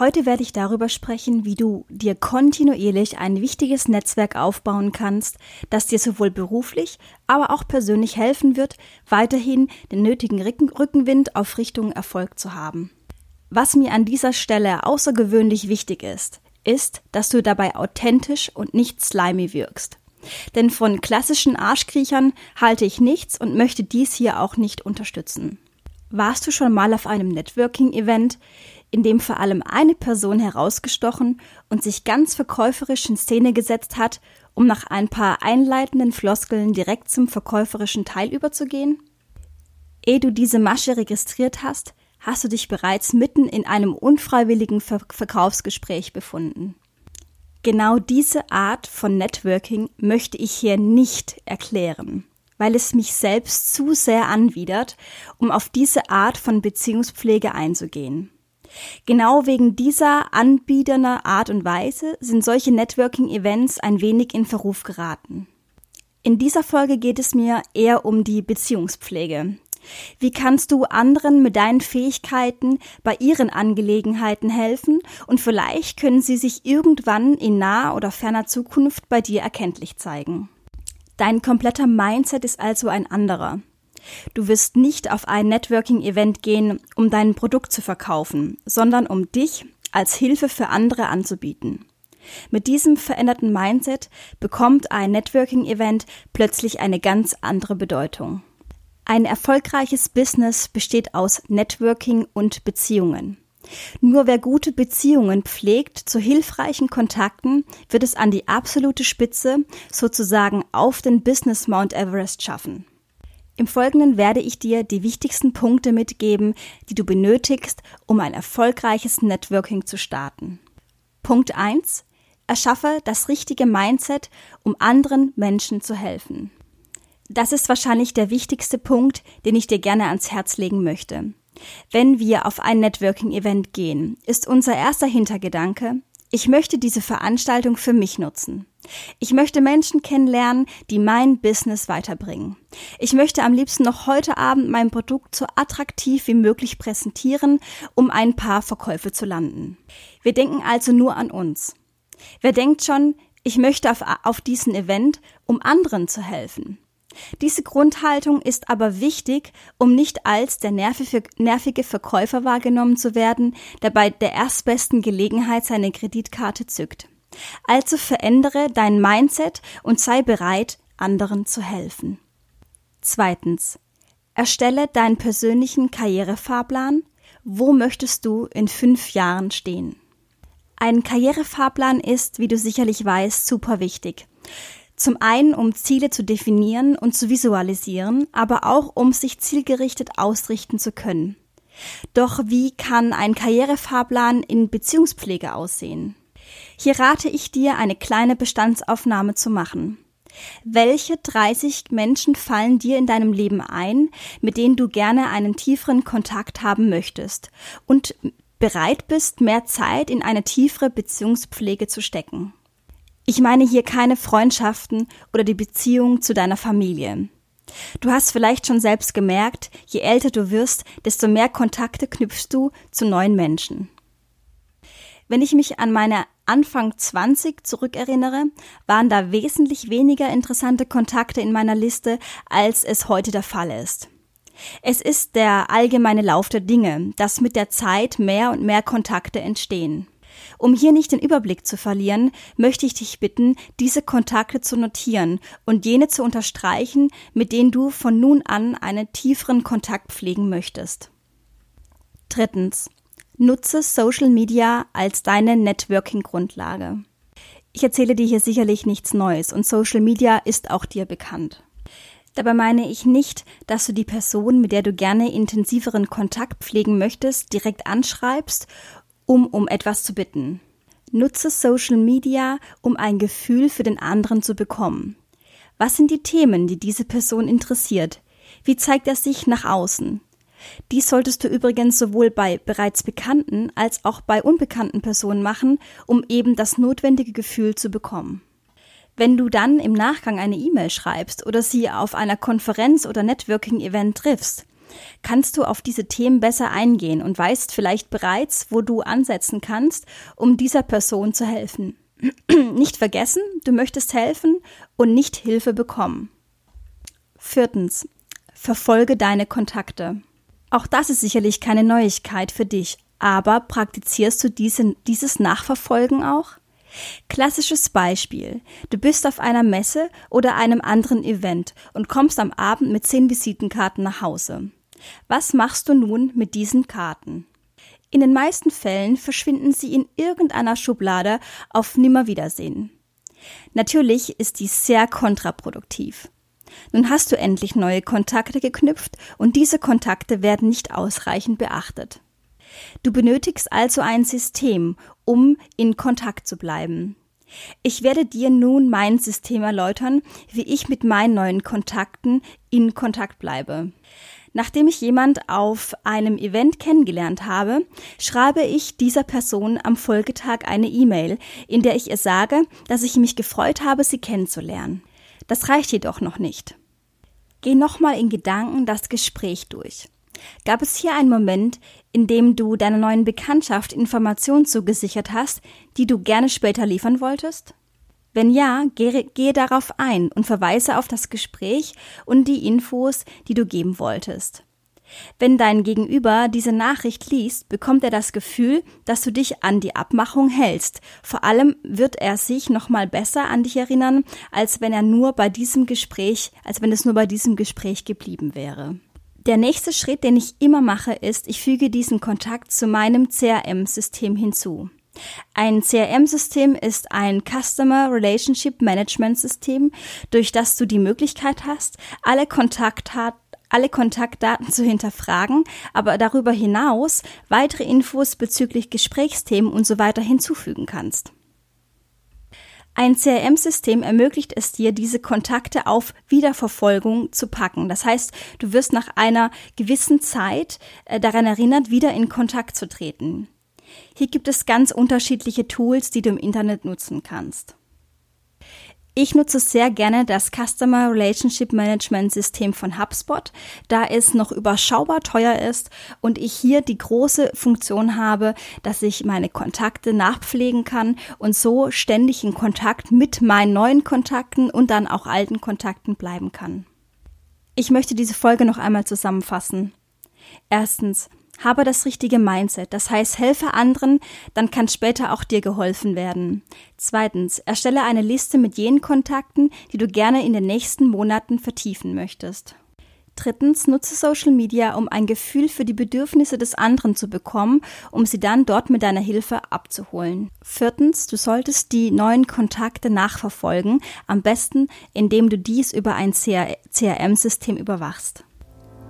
Heute werde ich darüber sprechen, wie du dir kontinuierlich ein wichtiges Netzwerk aufbauen kannst, das dir sowohl beruflich, aber auch persönlich helfen wird, weiterhin den nötigen Rückenwind auf Richtung Erfolg zu haben. Was mir an dieser Stelle außergewöhnlich wichtig ist, ist, dass du dabei authentisch und nicht slimy wirkst. Denn von klassischen Arschkriechern halte ich nichts und möchte dies hier auch nicht unterstützen. Warst du schon mal auf einem Networking-Event, in dem vor allem eine Person herausgestochen und sich ganz verkäuferisch in Szene gesetzt hat, um nach ein paar einleitenden Floskeln direkt zum verkäuferischen Teil überzugehen? Ehe du diese Masche registriert hast, hast du dich bereits mitten in einem unfreiwilligen Ver Verkaufsgespräch befunden. Genau diese Art von Networking möchte ich hier nicht erklären, weil es mich selbst zu sehr anwidert, um auf diese Art von Beziehungspflege einzugehen. Genau wegen dieser anbiederner Art und Weise sind solche Networking-Events ein wenig in Verruf geraten. In dieser Folge geht es mir eher um die Beziehungspflege, wie kannst du anderen mit deinen Fähigkeiten bei ihren Angelegenheiten helfen und vielleicht können sie sich irgendwann in naher oder ferner Zukunft bei dir erkenntlich zeigen. Dein kompletter Mindset ist also ein anderer. Du wirst nicht auf ein Networking-Event gehen, um dein Produkt zu verkaufen, sondern um dich als Hilfe für andere anzubieten. Mit diesem veränderten Mindset bekommt ein Networking-Event plötzlich eine ganz andere Bedeutung. Ein erfolgreiches Business besteht aus Networking und Beziehungen. Nur wer gute Beziehungen pflegt zu hilfreichen Kontakten, wird es an die absolute Spitze, sozusagen auf den Business Mount Everest schaffen. Im Folgenden werde ich dir die wichtigsten Punkte mitgeben, die du benötigst, um ein erfolgreiches Networking zu starten. Punkt 1. Erschaffe das richtige Mindset, um anderen Menschen zu helfen. Das ist wahrscheinlich der wichtigste Punkt, den ich dir gerne ans Herz legen möchte. Wenn wir auf ein Networking-Event gehen, ist unser erster Hintergedanke, ich möchte diese Veranstaltung für mich nutzen. Ich möchte Menschen kennenlernen, die mein Business weiterbringen. Ich möchte am liebsten noch heute Abend mein Produkt so attraktiv wie möglich präsentieren, um ein paar Verkäufe zu landen. Wir denken also nur an uns. Wer denkt schon, ich möchte auf, auf diesen Event, um anderen zu helfen? Diese Grundhaltung ist aber wichtig, um nicht als der nervige Verkäufer wahrgenommen zu werden, der bei der erstbesten Gelegenheit seine Kreditkarte zückt. Also verändere dein Mindset und sei bereit, anderen zu helfen. Zweitens. Erstelle deinen persönlichen Karrierefahrplan. Wo möchtest du in fünf Jahren stehen? Ein Karrierefahrplan ist, wie du sicherlich weißt, super wichtig. Zum einen, um Ziele zu definieren und zu visualisieren, aber auch um sich zielgerichtet ausrichten zu können. Doch wie kann ein Karrierefahrplan in Beziehungspflege aussehen? Hier rate ich dir, eine kleine Bestandsaufnahme zu machen. Welche 30 Menschen fallen dir in deinem Leben ein, mit denen du gerne einen tieferen Kontakt haben möchtest und bereit bist, mehr Zeit in eine tiefere Beziehungspflege zu stecken? Ich meine hier keine Freundschaften oder die Beziehung zu deiner Familie. Du hast vielleicht schon selbst gemerkt, je älter du wirst, desto mehr Kontakte knüpfst du zu neuen Menschen. Wenn ich mich an meine Anfang 20 zurückerinnere, waren da wesentlich weniger interessante Kontakte in meiner Liste, als es heute der Fall ist. Es ist der allgemeine Lauf der Dinge, dass mit der Zeit mehr und mehr Kontakte entstehen. Um hier nicht den Überblick zu verlieren, möchte ich dich bitten, diese Kontakte zu notieren und jene zu unterstreichen, mit denen du von nun an einen tieferen Kontakt pflegen möchtest. Drittens. Nutze Social Media als deine Networking-Grundlage. Ich erzähle dir hier sicherlich nichts Neues und Social Media ist auch dir bekannt. Dabei meine ich nicht, dass du die Person, mit der du gerne intensiveren Kontakt pflegen möchtest, direkt anschreibst, um um etwas zu bitten. Nutze Social Media, um ein Gefühl für den anderen zu bekommen. Was sind die Themen, die diese Person interessiert? Wie zeigt er sich nach außen? Dies solltest du übrigens sowohl bei bereits bekannten als auch bei unbekannten Personen machen, um eben das notwendige Gefühl zu bekommen. Wenn du dann im Nachgang eine E-Mail schreibst oder sie auf einer Konferenz oder Networking-Event triffst, kannst du auf diese Themen besser eingehen und weißt vielleicht bereits, wo du ansetzen kannst, um dieser Person zu helfen. nicht vergessen, du möchtest helfen und nicht Hilfe bekommen. Viertens. Verfolge deine Kontakte. Auch das ist sicherlich keine Neuigkeit für dich, aber praktizierst du diese, dieses Nachverfolgen auch? Klassisches Beispiel. Du bist auf einer Messe oder einem anderen Event und kommst am Abend mit zehn Visitenkarten nach Hause. Was machst du nun mit diesen Karten? In den meisten Fällen verschwinden sie in irgendeiner Schublade auf Nimmerwiedersehen. Natürlich ist dies sehr kontraproduktiv. Nun hast du endlich neue Kontakte geknüpft und diese Kontakte werden nicht ausreichend beachtet. Du benötigst also ein System, um in Kontakt zu bleiben. Ich werde dir nun mein System erläutern, wie ich mit meinen neuen Kontakten in Kontakt bleibe. Nachdem ich jemand auf einem Event kennengelernt habe, schreibe ich dieser Person am Folgetag eine E-Mail, in der ich ihr sage, dass ich mich gefreut habe, sie kennenzulernen. Das reicht jedoch noch nicht. Geh nochmal in Gedanken das Gespräch durch. Gab es hier einen Moment, in dem du deiner neuen Bekanntschaft Informationen zugesichert hast, die du gerne später liefern wolltest? Wenn ja, gehe, gehe, darauf ein und verweise auf das Gespräch und die Infos, die du geben wolltest. Wenn dein Gegenüber diese Nachricht liest, bekommt er das Gefühl, dass du dich an die Abmachung hältst. Vor allem wird er sich nochmal besser an dich erinnern, als wenn er nur bei diesem Gespräch, als wenn es nur bei diesem Gespräch geblieben wäre. Der nächste Schritt, den ich immer mache, ist, ich füge diesen Kontakt zu meinem CRM-System hinzu. Ein CRM-System ist ein Customer Relationship Management System, durch das du die Möglichkeit hast, alle, Kontaktdaten alle Kontaktdaten zu hinterfragen, aber darüber hinaus weitere Infos bezüglich Gesprächsthemen und so weiter hinzufügen kannst. Ein CRM-System ermöglicht es dir, diese Kontakte auf Wiederverfolgung zu packen. Das heißt, du wirst nach einer gewissen Zeit äh, daran erinnert, wieder in Kontakt zu treten. Hier gibt es ganz unterschiedliche Tools, die du im Internet nutzen kannst. Ich nutze sehr gerne das Customer Relationship Management System von HubSpot, da es noch überschaubar teuer ist und ich hier die große Funktion habe, dass ich meine Kontakte nachpflegen kann und so ständig in Kontakt mit meinen neuen Kontakten und dann auch alten Kontakten bleiben kann. Ich möchte diese Folge noch einmal zusammenfassen. Erstens, habe das richtige Mindset, das heißt, helfe anderen, dann kann später auch dir geholfen werden. Zweitens, erstelle eine Liste mit jenen Kontakten, die du gerne in den nächsten Monaten vertiefen möchtest. Drittens, nutze Social Media, um ein Gefühl für die Bedürfnisse des anderen zu bekommen, um sie dann dort mit deiner Hilfe abzuholen. Viertens, du solltest die neuen Kontakte nachverfolgen, am besten, indem du dies über ein CRM-System überwachst.